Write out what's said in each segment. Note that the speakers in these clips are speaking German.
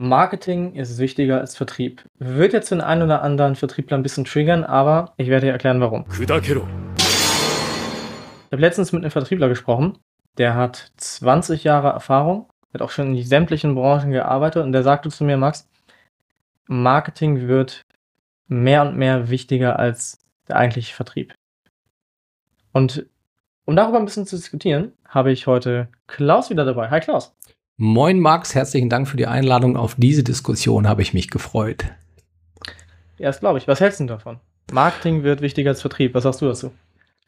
Marketing ist wichtiger als Vertrieb. Wird jetzt den einen oder anderen Vertriebler ein bisschen triggern, aber ich werde dir erklären, warum. Ich habe letztens mit einem Vertriebler gesprochen, der hat 20 Jahre Erfahrung, hat auch schon in sämtlichen Branchen gearbeitet und der sagte zu mir, Max, Marketing wird mehr und mehr wichtiger als der eigentliche Vertrieb. Und um darüber ein bisschen zu diskutieren, habe ich heute Klaus wieder dabei. Hi Klaus. Moin Max, herzlichen Dank für die Einladung. Auf diese Diskussion habe ich mich gefreut. Ja, das glaube ich. Was hältst du davon? Marketing wird wichtiger als Vertrieb. Was sagst du dazu?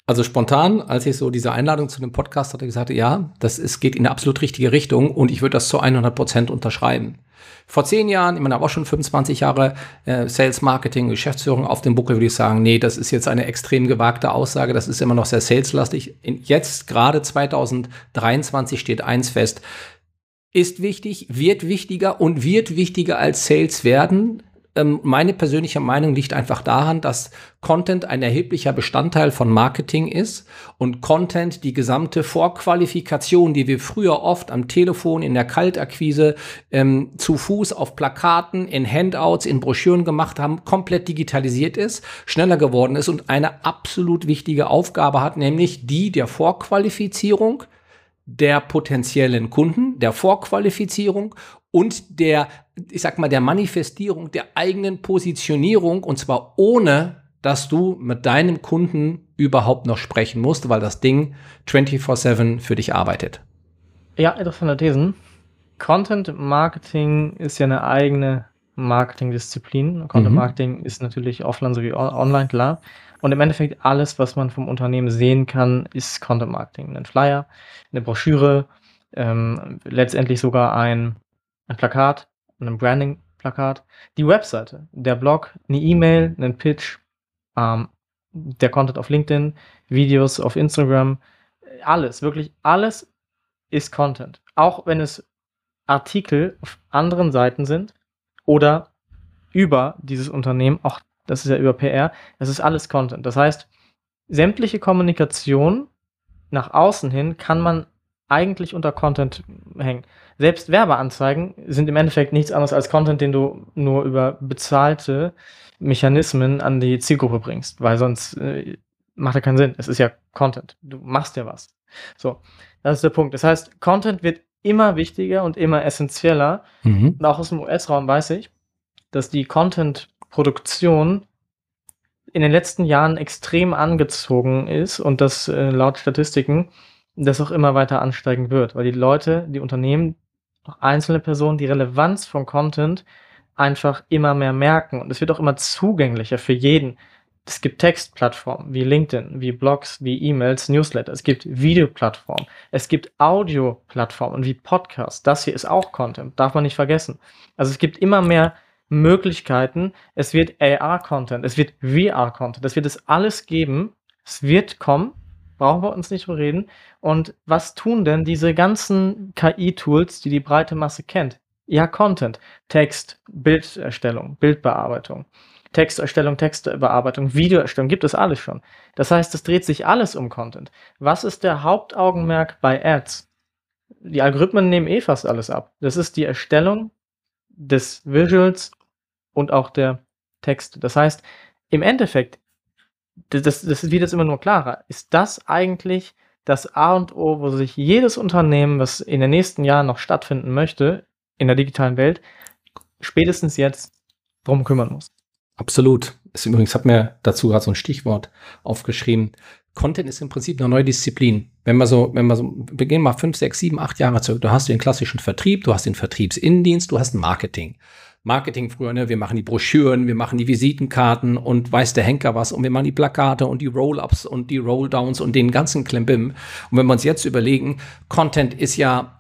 Also spontan, als ich so diese Einladung zu dem Podcast hatte, gesagt, ja, das ist, geht in eine absolut richtige Richtung und ich würde das zu 100 Prozent unterschreiben. Vor zehn Jahren, ich meine, aber auch schon 25 Jahre äh, Sales Marketing, Geschäftsführung auf dem Buckel, würde ich sagen, nee, das ist jetzt eine extrem gewagte Aussage, das ist immer noch sehr saleslastig. Jetzt, gerade 2023, steht eins fest, ist wichtig, wird wichtiger und wird wichtiger als Sales werden. Ähm, meine persönliche Meinung liegt einfach daran, dass Content ein erheblicher Bestandteil von Marketing ist und Content die gesamte Vorqualifikation, die wir früher oft am Telefon, in der Kaltakquise, ähm, zu Fuß auf Plakaten, in Handouts, in Broschüren gemacht haben, komplett digitalisiert ist, schneller geworden ist und eine absolut wichtige Aufgabe hat, nämlich die der Vorqualifizierung der potenziellen Kunden, der Vorqualifizierung und der, ich sag mal, der Manifestierung der eigenen Positionierung und zwar ohne, dass du mit deinem Kunden überhaupt noch sprechen musst, weil das Ding 24/7 für dich arbeitet. Ja, interessante Thesen. Content Marketing ist ja eine eigene Marketingdisziplin. Content mhm. Marketing mhm. ist natürlich offline sowie online, klar. Und im Endeffekt alles, was man vom Unternehmen sehen kann, ist Content Marketing. Ein Flyer, eine Broschüre, ähm, letztendlich sogar ein, ein Plakat, ein Branding-Plakat, die Webseite, der Blog, eine E-Mail, einen Pitch, ähm, der Content auf LinkedIn, Videos auf Instagram, alles, wirklich alles ist Content. Auch wenn es Artikel auf anderen Seiten sind oder über dieses Unternehmen, auch das ist ja über PR, das ist alles Content. Das heißt, sämtliche Kommunikation nach außen hin kann man eigentlich unter Content hängen. Selbst Werbeanzeigen sind im Endeffekt nichts anderes als Content, den du nur über bezahlte Mechanismen an die Zielgruppe bringst, weil sonst äh, macht ja keinen Sinn. Es ist ja Content. Du machst ja was. So, das ist der Punkt. Das heißt, Content wird immer wichtiger und immer essentieller. Mhm. Und auch aus dem US-Raum weiß ich, dass die Content Produktion in den letzten Jahren extrem angezogen ist und das äh, laut Statistiken das auch immer weiter ansteigen wird, weil die Leute, die Unternehmen, auch einzelne Personen die Relevanz von Content einfach immer mehr merken und es wird auch immer zugänglicher für jeden. Es gibt Textplattformen wie LinkedIn, wie Blogs, wie E-Mails, Newsletter. Es gibt Videoplattformen. Es gibt Audioplattformen wie Podcasts. Das hier ist auch Content, darf man nicht vergessen. Also es gibt immer mehr Möglichkeiten. Es wird AR-Content, es wird VR-Content, es wird es alles geben. Es wird kommen, brauchen wir uns nicht reden. Und was tun denn diese ganzen KI-Tools, die die breite Masse kennt? Ja, Content, Text, Bilderstellung, Bildbearbeitung, Texterstellung, Textbearbeitung, Videoerstellung, gibt es alles schon. Das heißt, es dreht sich alles um Content. Was ist der Hauptaugenmerk bei Ads? Die Algorithmen nehmen eh fast alles ab. Das ist die Erstellung des Visuals und auch der Text. Das heißt, im Endeffekt, das, das wird jetzt immer nur klarer, ist das eigentlich das A und O, wo sich jedes Unternehmen, was in den nächsten Jahren noch stattfinden möchte, in der digitalen Welt, spätestens jetzt drum kümmern muss. Absolut. Ist übrigens hat mir dazu gerade so ein Stichwort aufgeschrieben. Content ist im Prinzip eine neue Disziplin. Wenn wir so, wenn wir so, wir gehen mal fünf, sechs, sieben, acht Jahre zurück. Du hast den klassischen Vertrieb, du hast den Vertriebsinnendienst, du hast ein Marketing. Marketing früher, ne? Wir machen die Broschüren, wir machen die Visitenkarten und weiß der Henker was und wir machen die Plakate und die Roll-ups und die Roll-downs und den ganzen Klimbim. Und wenn wir uns jetzt überlegen, Content ist ja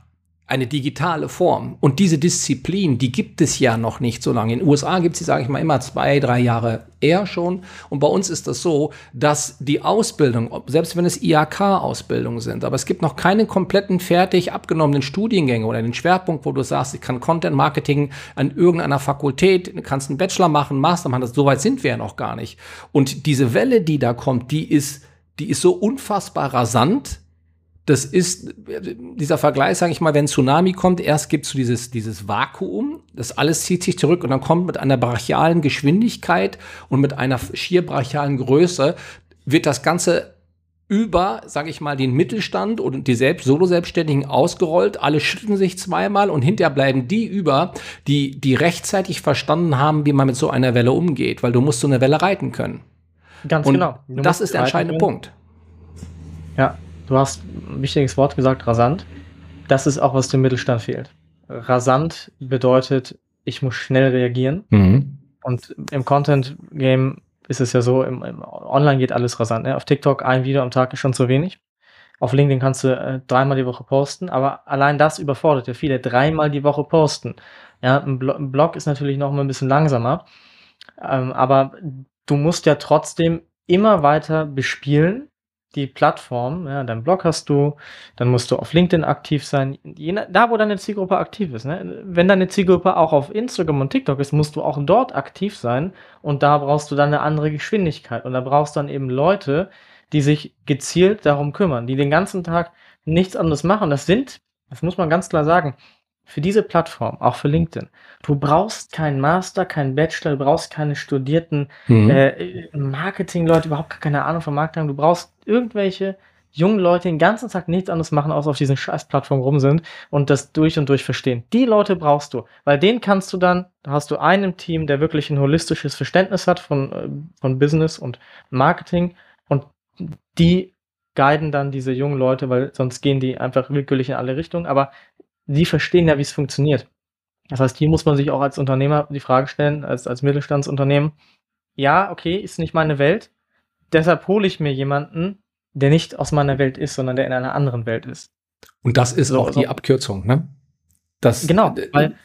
eine digitale Form. Und diese Disziplin, die gibt es ja noch nicht so lange. In den USA gibt sie, sage ich mal, immer zwei, drei Jahre eher schon. Und bei uns ist das so, dass die Ausbildung, selbst wenn es IHK-Ausbildungen sind, aber es gibt noch keine kompletten fertig abgenommenen Studiengänge oder den Schwerpunkt, wo du sagst, ich kann Content Marketing an irgendeiner Fakultät, du kannst einen Bachelor machen, Master machen, das, so weit sind wir ja noch gar nicht. Und diese Welle, die da kommt, die ist, die ist so unfassbar rasant, das ist dieser Vergleich, sage ich mal, wenn Tsunami kommt, erst gibt es so dieses, dieses Vakuum, das alles zieht sich zurück und dann kommt mit einer brachialen Geschwindigkeit und mit einer schier brachialen Größe, wird das Ganze über, sage ich mal, den Mittelstand und die Selbst Solo-Selbstständigen ausgerollt. Alle schütteln sich zweimal und hinterher bleiben die über, die, die rechtzeitig verstanden haben, wie man mit so einer Welle umgeht, weil du musst so eine Welle reiten können. Ganz und genau. Du das ist der entscheidende Punkt. Ja, du hast ein wichtiges Wort gesagt, rasant. Das ist auch, was dem Mittelstand fehlt. Rasant bedeutet, ich muss schnell reagieren. Mhm. Und im Content-Game ist es ja so, im, im Online geht alles rasant. Ne? Auf TikTok ein Video am Tag ist schon zu wenig. Auf LinkedIn kannst du äh, dreimal die Woche posten, aber allein das überfordert ja viele. Dreimal die Woche posten. Ja, ein, Blo ein Blog ist natürlich noch mal ein bisschen langsamer, ähm, aber du musst ja trotzdem immer weiter bespielen die Plattform, ja, deinen Blog hast du, dann musst du auf LinkedIn aktiv sein, je, da wo deine Zielgruppe aktiv ist. Ne? Wenn deine Zielgruppe auch auf Instagram und TikTok ist, musst du auch dort aktiv sein und da brauchst du dann eine andere Geschwindigkeit und da brauchst du dann eben Leute, die sich gezielt darum kümmern, die den ganzen Tag nichts anderes machen. Das sind, das muss man ganz klar sagen, für diese Plattform, auch für LinkedIn, du brauchst keinen Master, keinen Bachelor, du brauchst keine studierten mhm. äh, Marketing-Leute, überhaupt keine Ahnung von Marketing. Du brauchst irgendwelche jungen Leute, die den ganzen Tag nichts anderes machen, außer auf diesen scheiß Plattformen rum sind und das durch und durch verstehen. Die Leute brauchst du, weil den kannst du dann, da hast du einen im Team, der wirklich ein holistisches Verständnis hat von, äh, von Business und Marketing und die guiden dann diese jungen Leute, weil sonst gehen die einfach willkürlich in alle Richtungen. Aber die verstehen ja, wie es funktioniert. Das heißt, hier muss man sich auch als Unternehmer die Frage stellen, als, als Mittelstandsunternehmen, ja, okay, ist nicht meine Welt, deshalb hole ich mir jemanden, der nicht aus meiner Welt ist, sondern der in einer anderen Welt ist. Und das ist so, auch die Abkürzung, ne? Das, genau, weil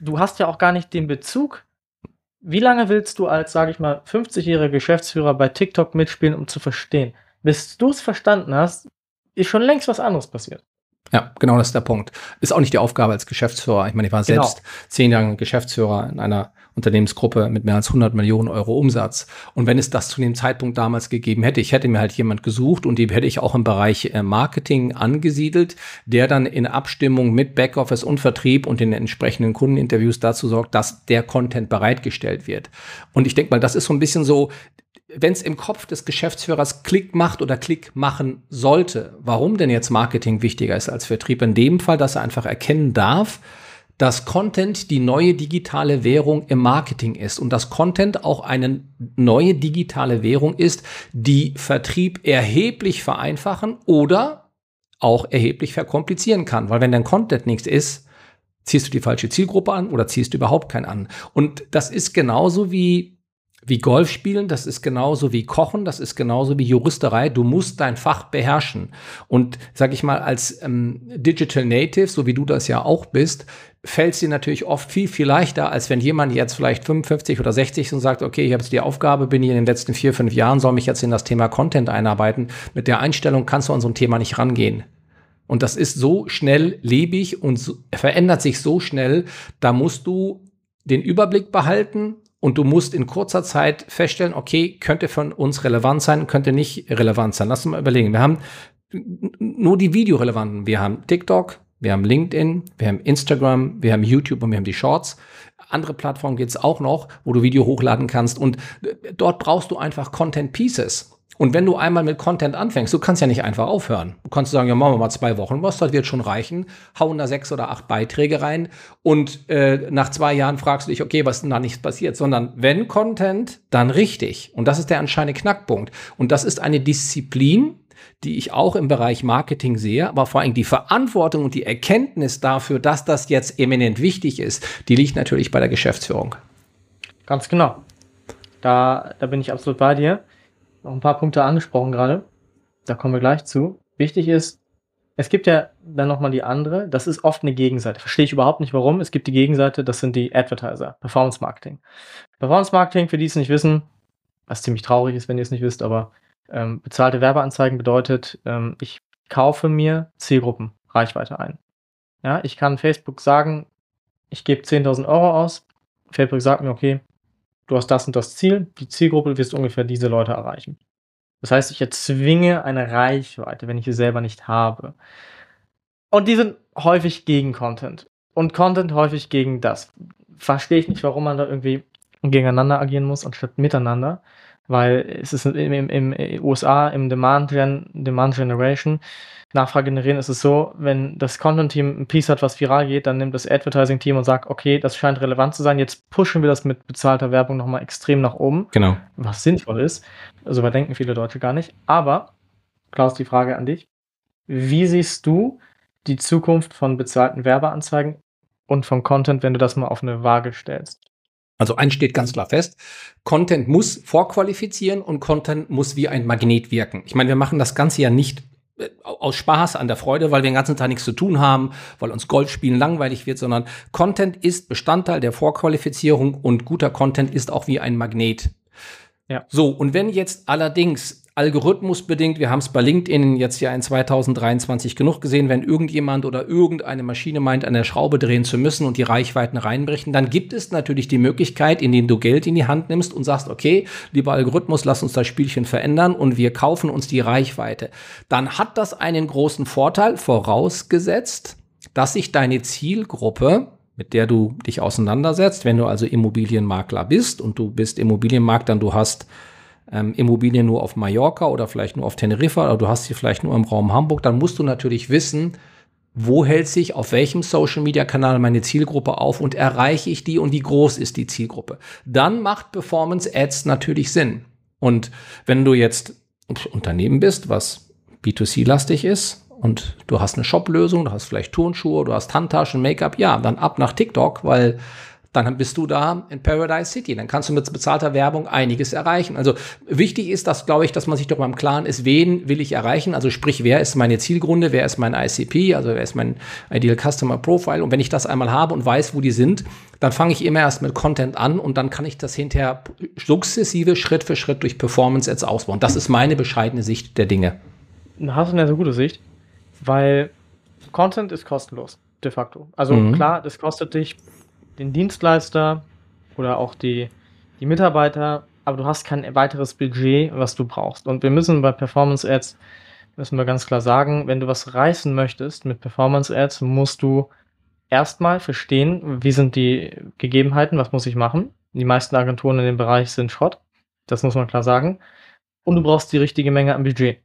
du hast ja auch gar nicht den Bezug. Wie lange willst du als, sage ich mal, 50-jähriger Geschäftsführer bei TikTok mitspielen, um zu verstehen? Bis du es verstanden hast, ist schon längst was anderes passiert. Ja, genau das ist der Punkt. Ist auch nicht die Aufgabe als Geschäftsführer. Ich meine, ich war genau. selbst zehn Jahre Geschäftsführer in einer Unternehmensgruppe mit mehr als 100 Millionen Euro Umsatz. Und wenn es das zu dem Zeitpunkt damals gegeben hätte, ich hätte mir halt jemand gesucht und die hätte ich auch im Bereich äh, Marketing angesiedelt, der dann in Abstimmung mit Backoffice und Vertrieb und den entsprechenden Kundeninterviews dazu sorgt, dass der Content bereitgestellt wird. Und ich denke mal, das ist so ein bisschen so wenn es im Kopf des Geschäftsführers Klick macht oder Klick machen sollte, warum denn jetzt Marketing wichtiger ist als Vertrieb? In dem Fall, dass er einfach erkennen darf, dass Content die neue digitale Währung im Marketing ist und dass Content auch eine neue digitale Währung ist, die Vertrieb erheblich vereinfachen oder auch erheblich verkomplizieren kann. Weil wenn dein Content nichts ist, ziehst du die falsche Zielgruppe an oder ziehst du überhaupt keinen an. Und das ist genauso wie wie Golf spielen, das ist genauso wie Kochen, das ist genauso wie Juristerei. Du musst dein Fach beherrschen. Und sag ich mal, als ähm, Digital Native, so wie du das ja auch bist, fällt es dir natürlich oft viel, viel leichter, als wenn jemand jetzt vielleicht 55 oder 60 ist und sagt, okay, ich habe jetzt die Aufgabe, bin hier in den letzten vier, fünf Jahren, soll mich jetzt in das Thema Content einarbeiten. Mit der Einstellung kannst du an so ein Thema nicht rangehen. Und das ist so schnell lebig und so, verändert sich so schnell, da musst du den Überblick behalten, und du musst in kurzer Zeit feststellen, okay, könnte von uns relevant sein, könnte nicht relevant sein. Lass uns mal überlegen. Wir haben nur die Videorelevanten. Wir haben TikTok, wir haben LinkedIn, wir haben Instagram, wir haben YouTube und wir haben die Shorts. Andere Plattformen gibt es auch noch, wo du Video hochladen kannst. Und dort brauchst du einfach Content Pieces. Und wenn du einmal mit Content anfängst, du kannst ja nicht einfach aufhören. Du kannst sagen, ja, machen wir mal zwei Wochen was, das wird schon reichen, hauen da sechs oder acht Beiträge rein und äh, nach zwei Jahren fragst du dich, okay, was ist denn da nichts passiert? Sondern wenn Content, dann richtig. Und das ist der anscheinende Knackpunkt. Und das ist eine Disziplin, die ich auch im Bereich Marketing sehe, aber vor allem die Verantwortung und die Erkenntnis dafür, dass das jetzt eminent wichtig ist, die liegt natürlich bei der Geschäftsführung. Ganz genau. Da, da bin ich absolut bei dir noch ein paar Punkte angesprochen gerade. Da kommen wir gleich zu. Wichtig ist, es gibt ja dann nochmal die andere, das ist oft eine Gegenseite. Verstehe ich überhaupt nicht warum. Es gibt die Gegenseite, das sind die Advertiser, Performance Marketing. Performance Marketing, für die es nicht wissen, was ziemlich traurig ist, wenn ihr es nicht wisst, aber ähm, bezahlte Werbeanzeigen bedeutet, ähm, ich kaufe mir Zielgruppen Reichweite ein. Ja, ich kann Facebook sagen, ich gebe 10.000 Euro aus. Facebook sagt mir, okay, du hast das und das Ziel, die Zielgruppe wirst ungefähr diese Leute erreichen. Das heißt, ich erzwinge eine Reichweite, wenn ich sie selber nicht habe. Und die sind häufig gegen Content. Und Content häufig gegen das. Verstehe ich nicht, warum man da irgendwie gegeneinander agieren muss, anstatt miteinander. Weil es ist im, im, im USA, im Demand, Gen, Demand Generation, Nachfrage generieren, ist es so, wenn das Content-Team ein Piece hat, was viral geht, dann nimmt das Advertising-Team und sagt, okay, das scheint relevant zu sein, jetzt pushen wir das mit bezahlter Werbung nochmal extrem nach oben. Genau. Was sinnvoll ist. So weit denken viele Deutsche gar nicht. Aber, Klaus, die Frage an dich. Wie siehst du die Zukunft von bezahlten Werbeanzeigen und von Content, wenn du das mal auf eine Waage stellst? Also eins steht ganz klar fest, Content muss vorqualifizieren und Content muss wie ein Magnet wirken. Ich meine, wir machen das Ganze ja nicht äh, aus Spaß an der Freude, weil wir den ganzen Tag nichts zu tun haben, weil uns Golfspielen langweilig wird, sondern Content ist Bestandteil der Vorqualifizierung und guter Content ist auch wie ein Magnet. Ja. So, und wenn jetzt allerdings algorithmusbedingt, wir haben es bei LinkedIn jetzt ja in 2023 genug gesehen, wenn irgendjemand oder irgendeine Maschine meint, an der Schraube drehen zu müssen und die Reichweiten reinbrechen, dann gibt es natürlich die Möglichkeit, indem du Geld in die Hand nimmst und sagst, okay, lieber Algorithmus, lass uns das Spielchen verändern und wir kaufen uns die Reichweite. Dann hat das einen großen Vorteil, vorausgesetzt, dass sich deine Zielgruppe mit der du dich auseinandersetzt, wenn du also Immobilienmakler bist und du bist Immobilienmakler, du hast ähm, Immobilien nur auf Mallorca oder vielleicht nur auf Teneriffa oder du hast sie vielleicht nur im Raum Hamburg, dann musst du natürlich wissen, wo hält sich auf welchem Social Media Kanal meine Zielgruppe auf und erreiche ich die und wie groß ist die Zielgruppe. Dann macht Performance Ads natürlich Sinn. Und wenn du jetzt Unternehmen bist, was B2C-lastig ist und du hast eine Shop-Lösung, du hast vielleicht Turnschuhe, du hast Handtaschen, Make-up, ja, dann ab nach TikTok, weil dann bist du da in Paradise City. Dann kannst du mit bezahlter Werbung einiges erreichen. Also wichtig ist, dass, glaube ich, dass man sich darüber im Klaren ist, wen will ich erreichen? Also sprich, wer ist meine Zielgrunde, wer ist mein ICP, also wer ist mein Ideal Customer Profile? Und wenn ich das einmal habe und weiß, wo die sind, dann fange ich immer erst mit Content an und dann kann ich das hinterher sukzessive Schritt für Schritt durch Performance Ads ausbauen. Das ist meine bescheidene Sicht der Dinge. Hast du eine sehr gute Sicht, weil Content ist kostenlos, de facto. Also mhm. klar, das kostet dich den Dienstleister oder auch die, die Mitarbeiter, aber du hast kein weiteres Budget, was du brauchst. Und wir müssen bei Performance Ads, müssen wir ganz klar sagen, wenn du was reißen möchtest mit Performance Ads, musst du erstmal verstehen, wie sind die Gegebenheiten, was muss ich machen. Die meisten Agenturen in dem Bereich sind Schrott. Das muss man klar sagen. Und du brauchst die richtige Menge an Budget.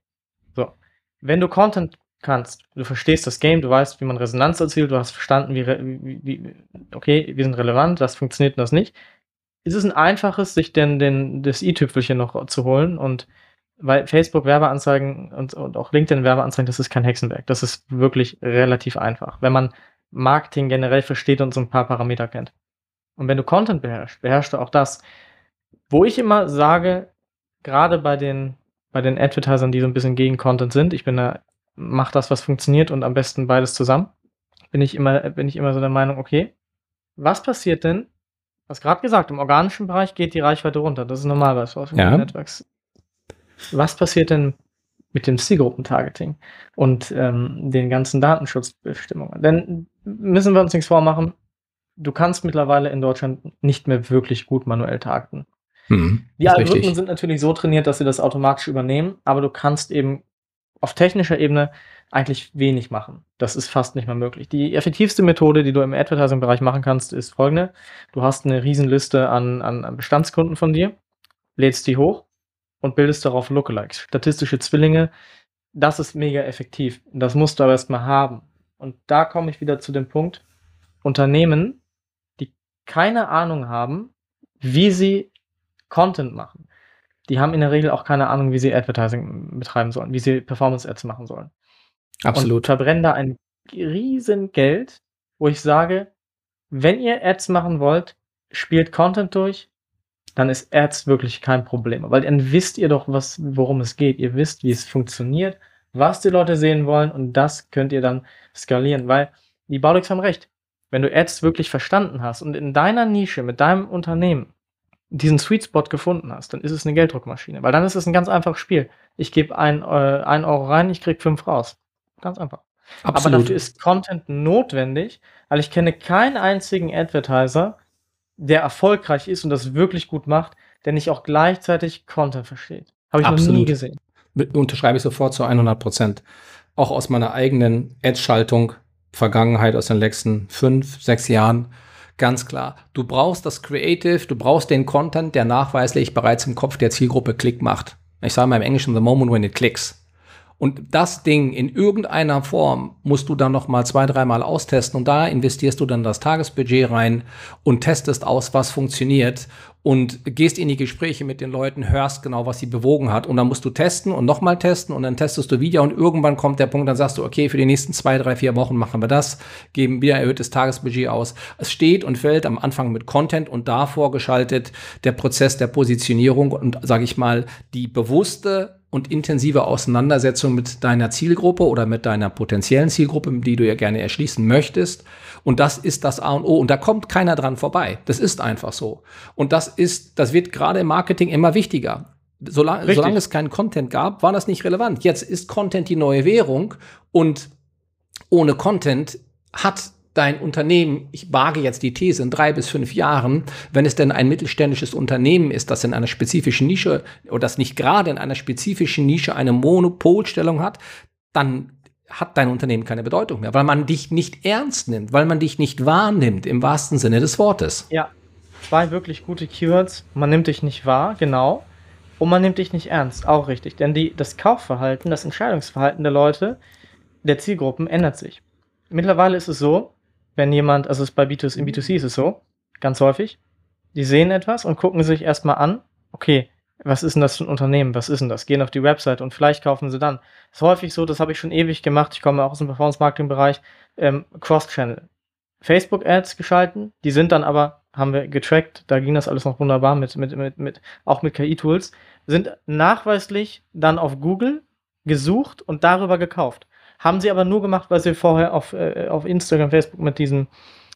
So. Wenn du Content kannst. Du verstehst das Game, du weißt, wie man Resonanz erzielt, du hast verstanden, wie, wie, wie okay, wir sind relevant, das funktioniert und das nicht. Ist es ein einfaches, sich denn den, das i-Tüpfelchen noch zu holen und weil Facebook Werbeanzeigen und, und auch LinkedIn Werbeanzeigen, das ist kein Hexenwerk. Das ist wirklich relativ einfach, wenn man Marketing generell versteht und so ein paar Parameter kennt. Und wenn du Content beherrschst, beherrschst du auch das. Wo ich immer sage, gerade bei den, bei den Advertisern, die so ein bisschen gegen Content sind, ich bin da mach das, was funktioniert und am besten beides zusammen. Bin ich immer, bin ich immer so der Meinung, okay, was passiert denn? Was gerade gesagt, im organischen Bereich geht die Reichweite runter. Das ist normal bei Social Media ja. Networks. Was passiert denn mit dem Zielgruppentargeting und ähm, den ganzen Datenschutzbestimmungen? Denn müssen wir uns nichts vormachen, du kannst mittlerweile in Deutschland nicht mehr wirklich gut manuell targeten. Hm, die Algorithmen richtig. sind natürlich so trainiert, dass sie das automatisch übernehmen, aber du kannst eben auf technischer Ebene eigentlich wenig machen. Das ist fast nicht mehr möglich. Die effektivste Methode, die du im Advertising-Bereich machen kannst, ist folgende. Du hast eine Riesenliste an, an Bestandskunden von dir, lädst die hoch und bildest darauf Lookalikes, statistische Zwillinge. Das ist mega effektiv. Das musst du aber erstmal haben. Und da komme ich wieder zu dem Punkt, Unternehmen, die keine Ahnung haben, wie sie Content machen, die haben in der Regel auch keine Ahnung, wie sie Advertising betreiben sollen, wie sie Performance-Ads machen sollen. Absolut. Und verbrennen da ein riesen Geld, wo ich sage, wenn ihr Ads machen wollt, spielt Content durch, dann ist Ads wirklich kein Problem. Weil dann wisst ihr doch, was, worum es geht. Ihr wisst, wie es funktioniert, was die Leute sehen wollen und das könnt ihr dann skalieren. Weil die Baulix haben recht. Wenn du Ads wirklich verstanden hast und in deiner Nische mit deinem Unternehmen diesen Sweet Spot gefunden hast, dann ist es eine Gelddruckmaschine. Weil dann ist es ein ganz einfaches Spiel. Ich gebe ein, äh, ein Euro rein, ich krieg fünf raus. Ganz einfach. Absolut. Aber dafür ist Content notwendig, weil ich kenne keinen einzigen Advertiser, der erfolgreich ist und das wirklich gut macht, der nicht auch gleichzeitig Content versteht. Habe ich Absolut. noch nie gesehen. Unterschreibe ich sofort zu 100 Prozent. Auch aus meiner eigenen Ad-Schaltung, Vergangenheit aus den letzten fünf, sechs Jahren. Ganz klar. Du brauchst das Creative, du brauchst den Content, der nachweislich bereits im Kopf der Zielgruppe Klick macht. Ich sage mal im Englischen, the moment when it clicks. Und das Ding in irgendeiner Form musst du dann noch mal zwei, dreimal austesten und da investierst du dann das Tagesbudget rein und testest aus, was funktioniert und gehst in die Gespräche mit den Leuten, hörst genau, was sie bewogen hat und dann musst du testen und nochmal testen und dann testest du wieder und irgendwann kommt der Punkt, dann sagst du, okay, für die nächsten zwei, drei, vier Wochen machen wir das, geben wieder erhöhtes Tagesbudget aus. Es steht und fällt am Anfang mit Content und davor geschaltet der Prozess der Positionierung und, sage ich mal, die bewusste und intensive Auseinandersetzung mit deiner Zielgruppe oder mit deiner potenziellen Zielgruppe, die du ja gerne erschließen möchtest. Und das ist das A und O. Und da kommt keiner dran vorbei. Das ist einfach so. Und das ist, das wird gerade im Marketing immer wichtiger. Solange, solange es keinen Content gab, war das nicht relevant. Jetzt ist Content die neue Währung und ohne Content hat dein Unternehmen, ich wage jetzt die These, in drei bis fünf Jahren, wenn es denn ein mittelständisches Unternehmen ist, das in einer spezifischen Nische oder das nicht gerade in einer spezifischen Nische eine Monopolstellung hat, dann hat dein Unternehmen keine Bedeutung mehr, weil man dich nicht ernst nimmt, weil man dich nicht wahrnimmt im wahrsten Sinne des Wortes. Ja, zwei wirklich gute Keywords. Man nimmt dich nicht wahr, genau. Und man nimmt dich nicht ernst, auch richtig. Denn die, das Kaufverhalten, das Entscheidungsverhalten der Leute, der Zielgruppen ändert sich. Mittlerweile ist es so, wenn jemand, also bei B2C, in B2C ist es so, ganz häufig, die sehen etwas und gucken sich erstmal an, okay, was ist denn das für ein Unternehmen? Was ist denn das? Gehen auf die Website und vielleicht kaufen sie dann. ist häufig so, das habe ich schon ewig gemacht. Ich komme auch aus dem Performance-Marketing-Bereich, ähm, Cross-Channel. Facebook-Ads geschalten, die sind dann aber, haben wir getrackt, da ging das alles noch wunderbar mit, mit, mit, mit auch mit KI-Tools, sind nachweislich dann auf Google gesucht und darüber gekauft. Haben sie aber nur gemacht, weil sie vorher auf, äh, auf Instagram, Facebook mit diesen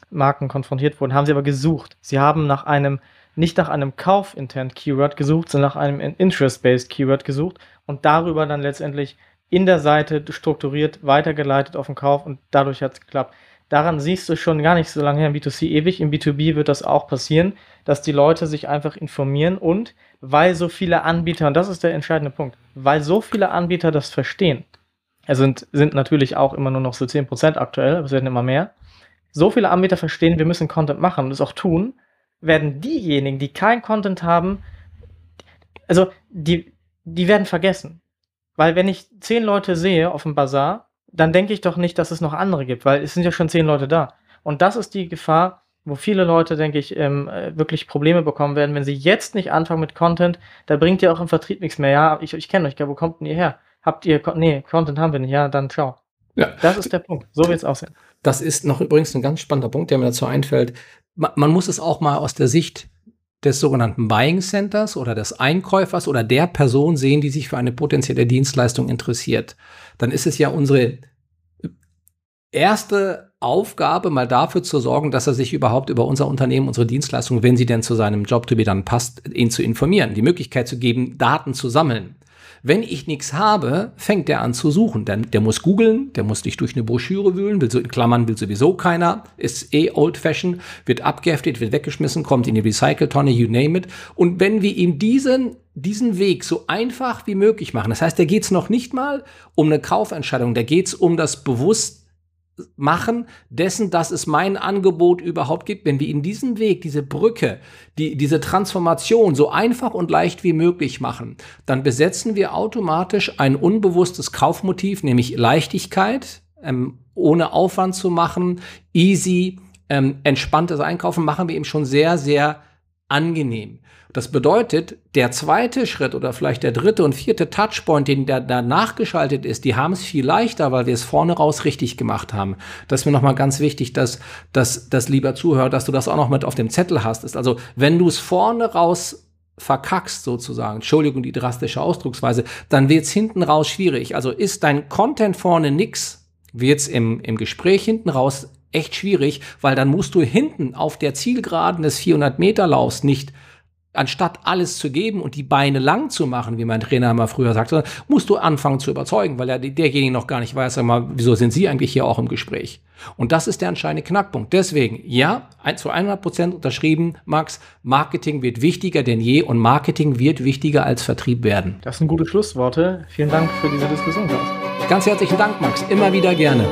Marken konfrontiert wurden. Haben sie aber gesucht. Sie haben nach einem, nicht nach einem Kauf-Intent-Keyword gesucht, sondern nach einem Interest-Based Keyword gesucht und darüber dann letztendlich in der Seite strukturiert weitergeleitet auf den Kauf und dadurch hat es geklappt. Daran siehst du schon gar nicht so lange her im B2C ewig. Im B2B wird das auch passieren, dass die Leute sich einfach informieren und weil so viele Anbieter, und das ist der entscheidende Punkt, weil so viele Anbieter das verstehen, es sind, sind natürlich auch immer nur noch so 10% aktuell, aber es werden immer mehr. So viele Anbieter verstehen, wir müssen Content machen und es auch tun, werden diejenigen, die kein Content haben, also die, die werden vergessen. Weil wenn ich zehn Leute sehe auf dem Bazar, dann denke ich doch nicht, dass es noch andere gibt, weil es sind ja schon zehn Leute da. Und das ist die Gefahr, wo viele Leute, denke ich, ähm, äh, wirklich Probleme bekommen werden, wenn sie jetzt nicht anfangen mit Content, da bringt ihr auch im Vertrieb nichts mehr. Ja, ich, ich kenne euch, wo kommt denn ihr her? Habt ihr, nee, Content haben wir nicht, ja, dann ciao. Ja. Das ist der Punkt. So wird es aussehen. Das ist noch übrigens ein ganz spannender Punkt, der mir dazu einfällt. Man, man muss es auch mal aus der Sicht des sogenannten Buying Centers oder des Einkäufers oder der Person sehen, die sich für eine potenzielle Dienstleistung interessiert. Dann ist es ja unsere erste Aufgabe, mal dafür zu sorgen, dass er sich überhaupt über unser Unternehmen, unsere Dienstleistung, wenn sie denn zu seinem Job to be dann passt, ihn zu informieren, die Möglichkeit zu geben, Daten zu sammeln. Wenn ich nichts habe, fängt der an zu suchen. Denn der muss googeln, der muss dich durch eine Broschüre wühlen, will so, in Klammern will sowieso keiner, ist eh old fashioned, wird abgeheftet, wird weggeschmissen, kommt in die Recycle-Tonne, you name it. Und wenn wir ihm diesen diesen Weg so einfach wie möglich machen. Das heißt, da geht es noch nicht mal um eine Kaufentscheidung, da geht es um das Bewusstsein machen dessen, dass es mein Angebot überhaupt gibt. Wenn wir in diesem Weg, diese Brücke, die, diese Transformation so einfach und leicht wie möglich machen, dann besetzen wir automatisch ein unbewusstes Kaufmotiv, nämlich Leichtigkeit, ähm, ohne Aufwand zu machen, easy, ähm, entspanntes Einkaufen machen wir eben schon sehr, sehr angenehm. Das bedeutet, der zweite Schritt oder vielleicht der dritte und vierte Touchpoint, den der danach geschaltet ist, die haben es viel leichter, weil wir es vorne raus richtig gemacht haben. Das ist mir nochmal ganz wichtig, dass, dass, dass lieber Zuhörer, dass du das auch noch mit auf dem Zettel hast. Also, wenn du es vorne raus verkackst sozusagen, Entschuldigung die drastische Ausdrucksweise, dann wird's hinten raus schwierig. Also ist dein Content vorne nix, wird's im, im Gespräch hinten raus echt schwierig, weil dann musst du hinten auf der Zielgeraden des 400 Meter Laufs nicht anstatt alles zu geben und die Beine lang zu machen, wie mein Trainer immer früher sagte, musst du anfangen zu überzeugen, weil er derjenige noch gar nicht weiß, mal, wieso sind Sie eigentlich hier auch im Gespräch? Und das ist der entscheidende Knackpunkt. Deswegen, ja, zu 100 Prozent unterschrieben, Max, Marketing wird wichtiger denn je und Marketing wird wichtiger als Vertrieb werden. Das sind gute Schlussworte. Vielen Dank für diese Diskussion, Klaus. Ganz herzlichen Dank, Max. Immer wieder gerne.